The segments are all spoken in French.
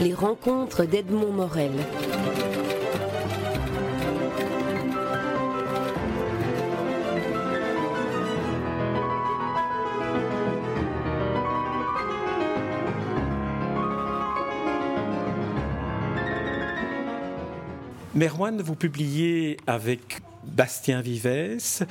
Les rencontres d'Edmond Morel. Merwan, vous publiez avec Bastien Vivès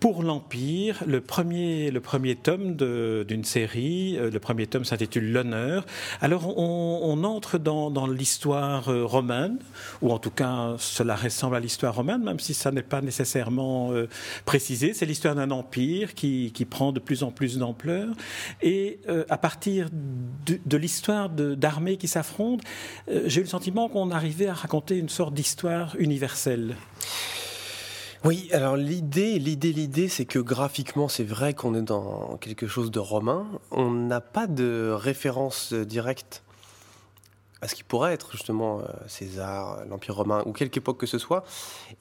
pour l'Empire, le premier, le premier tome d'une série, euh, le premier tome s'intitule L'honneur. Alors on, entre dans, l'histoire euh, romaine, ou en tout cas cela ressemble à l'histoire romaine, même si ça n'est pas nécessairement euh, précisé. C'est l'histoire d'un empire qui, prend de plus en plus d'ampleur. Et à partir de, de l'histoire d'armées qui s'affrontent, j'ai eu le sentiment qu'on arrivait à raconter une sorte d'histoire universelle. Oui, alors l'idée, l'idée, l'idée, c'est que graphiquement, c'est vrai qu'on est dans quelque chose de romain. On n'a pas de référence directe à ce qui pourrait être justement euh, César, l'Empire romain ou quelque époque que ce soit.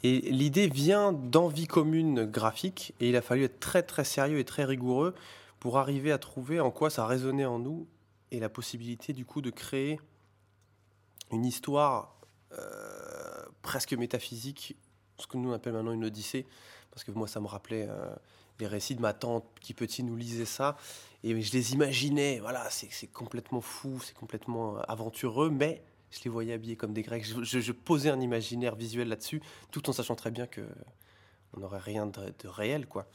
Et l'idée vient d'envie commune graphique et il a fallu être très très sérieux et très rigoureux pour arriver à trouver en quoi ça résonnait en nous et la possibilité du coup de créer une histoire euh, presque métaphysique ce que nous on appelle maintenant une odyssée, parce que moi ça me rappelait euh, les récits de ma tante qui petit nous lisait ça, et je les imaginais, voilà, c'est complètement fou, c'est complètement euh, aventureux, mais je les voyais habillés comme des Grecs, je, posais un imaginaire visuel là-dessus, tout en sachant très bien que on n'aurait rien de, réel, quoi.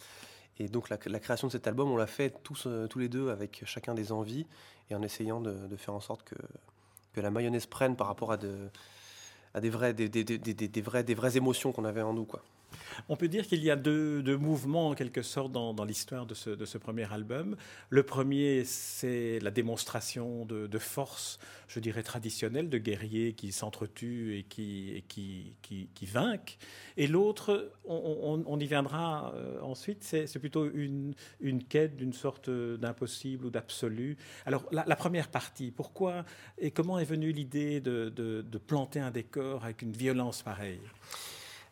Et donc la, création de cet album, on l'a fait tous, euh, tous les deux avec chacun des envies et en essayant de, faire en sorte que la mayonnaise prenne par rapport à de, à des, vrais, des, des, des, des, vrais, des vraies émotions qu'on avait en nous. Quoi. On peut dire qu'il y a deux, mouvements en quelque sorte dans, l'histoire de ce, premier album. Le premier, c'est la démonstration de, force, je dirais traditionnelle, de guerriers qui s'entretuent et qui, qui, qui, vainquent. Et l'autre, on, y viendra euh, ensuite, c'est plutôt une, une quête d'une sorte d'impossible ou d'absolu. Alors la, la, première partie, pourquoi et comment est venue l'idée de, de planter un décor avec une violence pareille?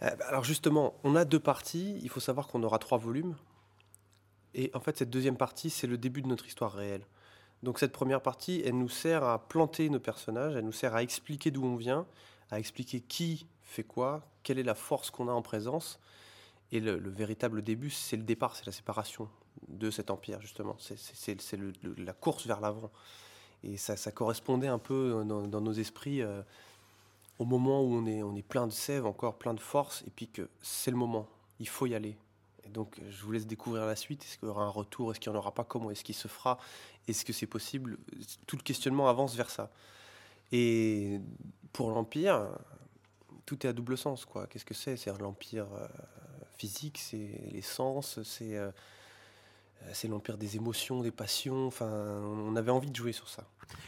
Alors justement, on a deux parties. Il faut savoir qu'on aura trois volumes. Et en fait, cette deuxième partie, c'est le début de notre histoire réelle. Donc cette première partie, elle nous sert à planter nos personnages, elle nous sert à expliquer d'où on vient, à expliquer qui fait quoi, quelle est la force qu'on a en présence. Et le, véritable début, c'est le départ, c'est la séparation de cet empire, justement. C'est la course vers l'avant. Et ça, correspondait un peu dans, nos esprits. Euh, au moment où on est, on est plein de sève, encore plein de force, et puis que c'est le moment, il faut y aller. Et donc, je vous laisse découvrir la suite. Est-ce qu'il y aura un retour? Est-ce qu'il n'y en aura pas? Comment est-ce qu'il se fera? Est-ce que c'est possible? Tout le questionnement avance vers ça. Et pour l'Empire, tout est à double sens. quoi. Qu'est-ce que c'est? C'est l'Empire euh, physique, c'est l'essence, c'est euh, c'est l'Empire des émotions, des passions. Enfin, on avait envie de jouer sur ça.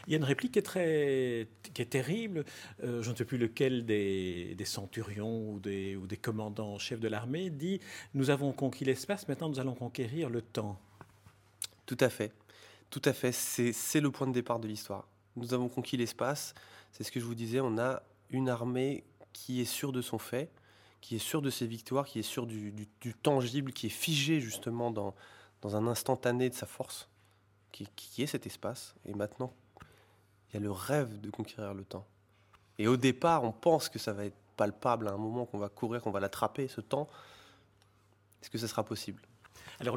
Il y a une réplique qui est très, qui est terrible. Euh, je ne sais plus lequel des, centurions ou des, ou des commandants chefs de l'armée dit Nous avons conquis l'espace, maintenant nous allons conquérir le temps. Tout à fait. Tout à fait. C'est le point de départ de l'histoire. Nous avons conquis l'espace. C'est ce que je vous disais. On a une armée qui est sûre de son fait, qui est sûre de ses victoires, qui est sûre du, du tangible, qui est figée justement dans, dans un instantané de sa force, qui, est cet espace. Et maintenant, il y a le rêve de conquérir le temps. Et au départ, on pense que ça va être palpable à un moment, qu'on va courir, qu'on va l'attraper, ce temps. Est-ce que ce sera possible? Alors,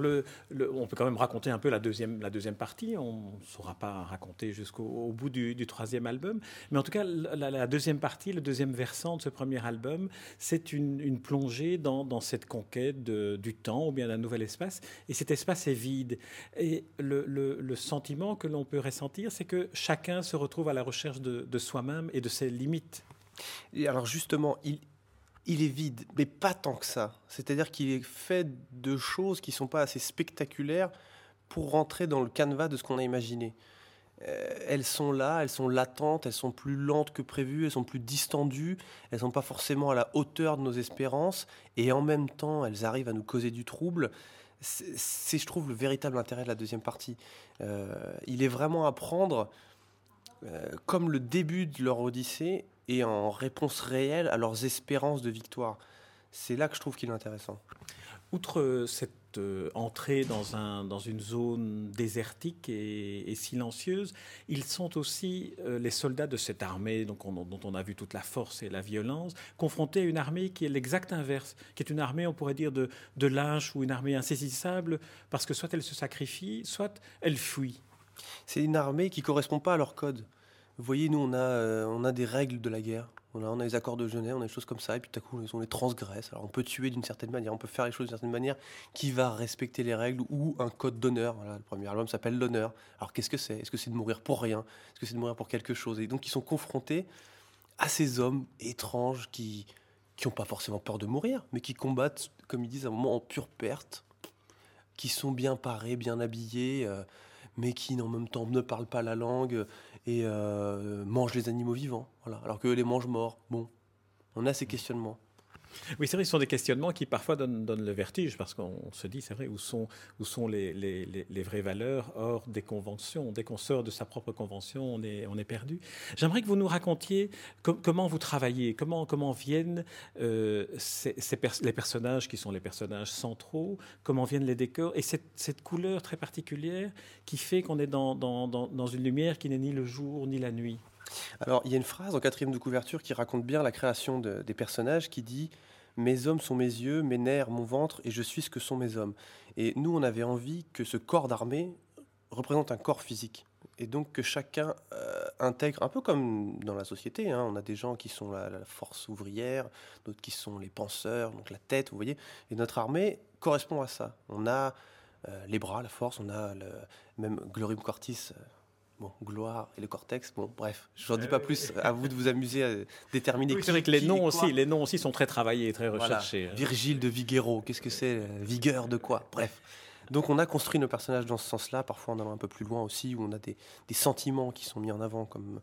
on peut quand même raconter un peu la deuxième, la deuxième partie. On ne saura pas raconter jusqu'au bout du, troisième album. Mais en tout cas, la, deuxième partie, le deuxième versant de ce premier album, c'est une, plongée dans, cette conquête du temps ou bien d'un nouvel espace. Et cet espace est vide. Et le, sentiment que l'on peut ressentir, c'est que chacun se retrouve à la recherche de, de soi-même et de ses limites. Et alors justement, il, il est vide, mais pas tant que ça. C'est-à-dire qu'il est fait de choses qui sont pas assez spectaculaires pour rentrer dans le canevas de ce qu'on a imaginé. Euh, elles sont là, elles sont latentes, elles sont plus lentes que prévu, elles sont plus distendues, elles sont pas forcément à la hauteur de nos espérances, et en même temps, elles arrivent à nous causer du trouble. C'est, je trouve, le véritable intérêt de la deuxième partie. Euh, il est vraiment à prendre euh, comme le début de leur Odyssée et en réponse réelle à leurs espérances de victoire. C'est là que je trouve qu'il est intéressant. outre cette euh, entrée dans, un, dans une zone désertique et, silencieuse, ils sont aussi euh, les soldats de cette armée donc dont on a vu toute la force et la violence, confrontés à une armée qui est l'exact inverse, qui est une armée, on pourrait dire, de, de ou une armée insaisissable, parce que soit elle se sacrifie, soit elle fuit. C'est une armée qui correspond pas à leur code. Vous voyez, nous, on a, euh, on a des règles de la guerre. On a, les accords de Genève, on a des choses comme ça, et puis tout à coup, on les transgresse. Alors, on peut tuer d'une certaine manière, on peut faire les choses d'une certaine manière qui va respecter les règles ou un code d'honneur. Le premier album s'appelle L'honneur. Alors, qu'est-ce que c'est? Est-ce que c'est de mourir pour rien? Est-ce que c'est de mourir pour quelque chose? Et donc, ils sont confrontés à ces hommes étranges qui qui n'ont pas forcément peur de mourir, mais qui combattent, comme ils disent, à un moment en pure perte, qui sont bien parés, bien habillés. Euh, mais qui en même temps ne parlent pas la langue et euh, mangent les animaux vivants, alors que les mangent morts. Bon, on a ces questionnements. Oui, c'est vrai, ce sont des questionnements qui parfois donnent, le vertige, parce qu'on se dit, c'est vrai, où sont, les, vraies valeurs hors des conventions? Dès qu'on sort de sa propre convention, on est, perdu. J'aimerais que vous nous racontiez comment vous travaillez, comment, viennent euh, les personnages qui sont les personnages centraux, comment viennent les décors, et cette, couleur très particulière qui fait qu'on est dans une lumière qui n'est ni le jour ni la nuit? Alors, il y a une phrase en quatrième de couverture qui raconte bien la création des personnages qui dit Mes hommes sont mes yeux, mes nerfs, mon ventre, et je suis ce que sont mes hommes. Et nous, on avait envie que ce corps d'armée représente un corps physique. Et donc que chacun euh, intègre, un peu comme dans la société, hein. on a des gens qui sont la, force ouvrière, d'autres qui sont les penseurs, donc la tête, vous voyez. Et notre armée correspond à ça. On a euh, les bras, la force, on a même Glorium Cortis, euh, Bon, gloire et le cortex, bon, bref, je n'en dis pas plus. À vous de vous amuser à déterminer. c'est vrai que les noms aussi, les noms aussi sont très travaillés, très recherchés. Hein. Virgile de Viguero, qu'est-ce que c'est Vigueur de quoi Bref. Donc on a construit nos personnages dans ce sens-là, parfois en allant un peu plus loin aussi, où on a des, sentiments qui sont mis en avant, comme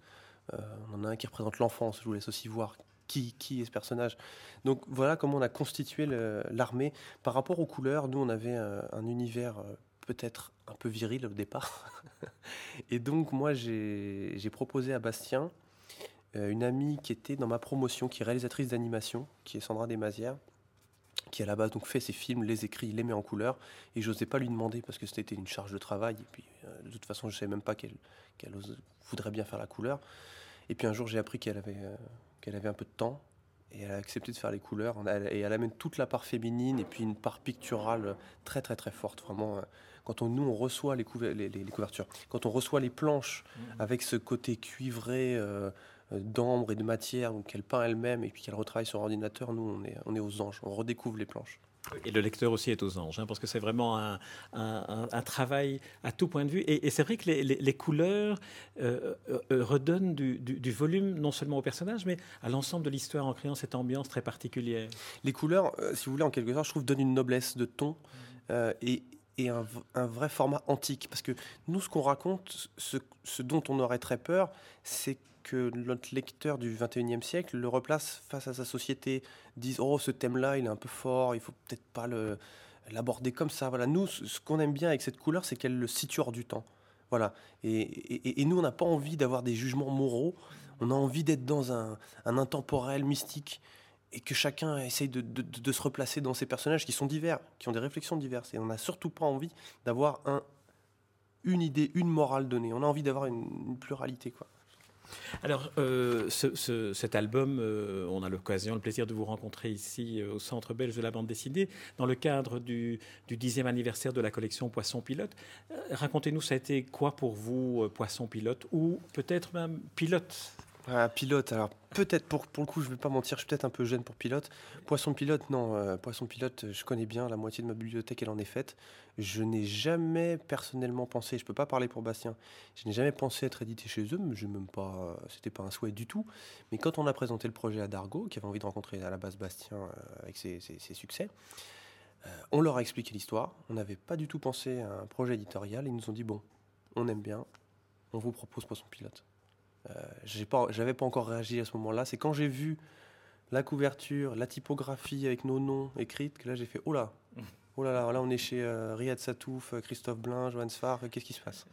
euh, on en a un qui représente l'enfance, je vous laisse aussi voir qui, qui est ce personnage. Donc voilà comment on a constitué l'armée. Par rapport aux couleurs, nous on avait un, un univers euh, peut-être un peu viril au départ. et donc moi j'ai proposé à Bastien euh, une amie qui était dans ma promotion, qui est réalisatrice d'animation, qui est Sandra Desmazières, qui à la base donc fait ses films, les écrit, les met en couleur, et j'osais pas lui demander parce que c'était une charge de travail, et puis euh, de toute façon je savais même pas qu'elle voudrait bien faire la couleur. Et puis un jour j'ai appris qu'elle avait, euh, qu'elle avait un peu de temps, et elle a accepté de faire les couleurs, et elle amène toute la part féminine, et puis une part picturale très très très forte, vraiment quand on, nous on reçoit les, couvertures, quand on reçoit les planches mmh. avec ce côté cuivré euh, d'ambre et de matière, qu'elle peint elle-même et puis qu'elle retravaille sur ordinateur, nous on est, on est aux anges, on redécouvre les planches. Et le lecteur aussi est aux anges, hein, parce que c'est vraiment un, travail à tout point de vue. Et, c'est vrai que les, couleurs euh, euh, redonnent du, volume non seulement au personnage, mais à l'ensemble de l'histoire en créant cette ambiance très particulière. Les couleurs, si vous voulez, en quelque sorte, je trouve, donnent une noblesse de ton. Et un, vrai format antique. Parce que nous, ce qu'on raconte, ce, dont on aurait très peur, c'est que notre lecteur du 21e siècle le replace face à sa société, dise Oh, ce thème-là, il est un peu fort, il faut peut-être pas l'aborder comme ça. Voilà. Nous, ce qu'on aime bien avec cette couleur, c'est qu'elle le situe hors du temps. Voilà. Et, nous, on n'a pas envie d'avoir des jugements moraux. On a envie d'être dans un, intemporel mystique et que chacun essaye de, se replacer dans ces personnages qui sont divers, qui ont des réflexions diverses. Et on n'a surtout pas envie d'avoir un, une idée, une morale donnée. On a envie d'avoir une, pluralité. quoi. Alors, euh, cet album, euh, on a l'occasion, le plaisir de vous rencontrer ici euh, au Centre belge de la bande dessinée, dans le cadre du, dixième anniversaire de la collection Poisson Pilote. Racontez-nous, ça a été quoi pour vous, Poisson Pilote, ou peut-être même Pilote? Ah, pilote, alors peut-être pour, pour le coup, je vais pas mentir, je suis peut-être un peu jeune pour pilote. Poisson pilote, non, euh, poisson pilote, je connais bien, la moitié de ma bibliothèque, elle en est faite. Je n'ai jamais personnellement pensé, je peux pas parler pour Bastien, je n'ai jamais pensé être édité chez eux, mais même pas, c'était pas un souhait du tout. Mais quand on a présenté le projet à Dargo, qui avait envie de rencontrer à la base Bastien euh, avec ses, succès, euh, on leur a expliqué l'histoire. On n'avait pas du tout pensé à un projet éditorial. Ils nous ont dit bon, on aime bien, on vous propose Poisson pilote. Euh, j'ai pas, j'avais pas encore réagi à ce moment-là. C'est quand j'ai vu la couverture, la typographie avec nos noms écrites que là j'ai fait oh là, oh là là, là on est chez euh, Riyad Satouf, Christophe Blin, Johan Sfar, qu'est-ce qui se passe?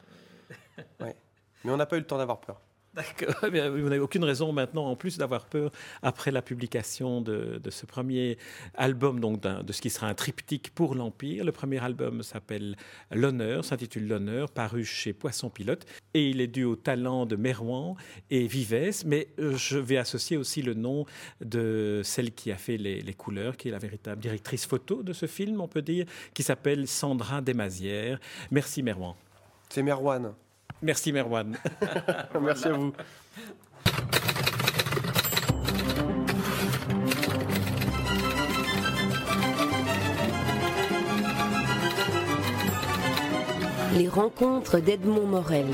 Ouais. Mais on n'a pas eu le temps d'avoir peur. D'accord. Eh vous n'avez aucune raison maintenant, en plus, d'avoir peur après la publication de, ce premier album, donc de ce qui sera un triptyque pour l'Empire. Le premier album s'appelle L'honneur, s'intitule L'honneur, paru chez Poisson Pilote, et il est dû au talent de Merwan et Vives. Mais euh, je vais associer aussi le nom de celle qui a fait les, couleurs, qui est la véritable directrice photo de ce film, on peut dire, qui s'appelle Sandra Desmazières. Merci Merwan. C'est Merwan. Merci Merwan. Merci à vous. Les rencontres d'Edmond Morel.